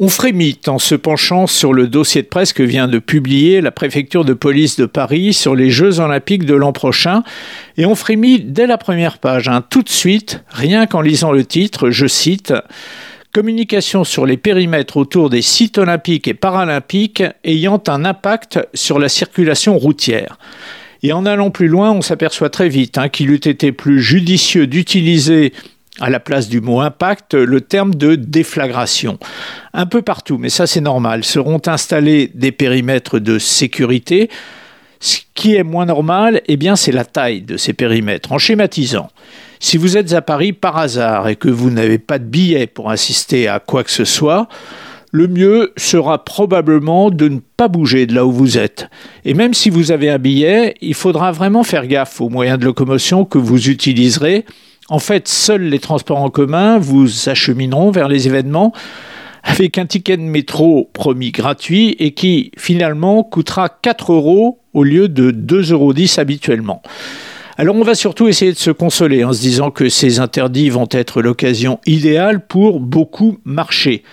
On frémit en se penchant sur le dossier de presse que vient de publier la préfecture de police de Paris sur les Jeux olympiques de l'an prochain. Et on frémit dès la première page, hein, tout de suite, rien qu'en lisant le titre, je cite Communication sur les périmètres autour des sites olympiques et paralympiques ayant un impact sur la circulation routière. Et en allant plus loin, on s'aperçoit très vite hein, qu'il eût été plus judicieux d'utiliser à la place du mot impact le terme de déflagration. Un peu partout, mais ça c'est normal, seront installés des périmètres de sécurité. Ce qui est moins normal, eh bien, c'est la taille de ces périmètres. En schématisant, si vous êtes à Paris par hasard et que vous n'avez pas de billet pour assister à quoi que ce soit, le mieux sera probablement de ne pas bouger de là où vous êtes. Et même si vous avez un billet, il faudra vraiment faire gaffe aux moyens de locomotion que vous utiliserez en fait, seuls les transports en commun vous achemineront vers les événements avec un ticket de métro promis gratuit et qui finalement coûtera 4 euros au lieu de 2,10 euros habituellement. Alors on va surtout essayer de se consoler en se disant que ces interdits vont être l'occasion idéale pour beaucoup marcher.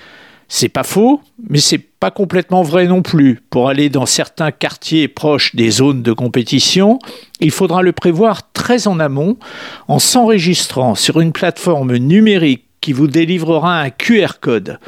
C'est pas faux, mais c'est complètement vrai non plus. Pour aller dans certains quartiers proches des zones de compétition, il faudra le prévoir très en amont en s'enregistrant sur une plateforme numérique qui vous délivrera un QR code.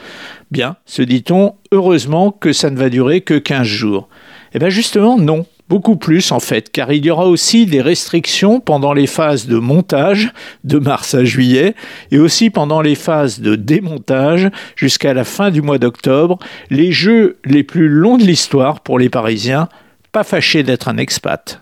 Bien, se dit-on, heureusement que ça ne va durer que 15 jours. Eh bien justement, non. Beaucoup plus en fait, car il y aura aussi des restrictions pendant les phases de montage de mars à juillet et aussi pendant les phases de démontage jusqu'à la fin du mois d'octobre, les jeux les plus longs de l'histoire pour les Parisiens, pas fâchés d'être un expat.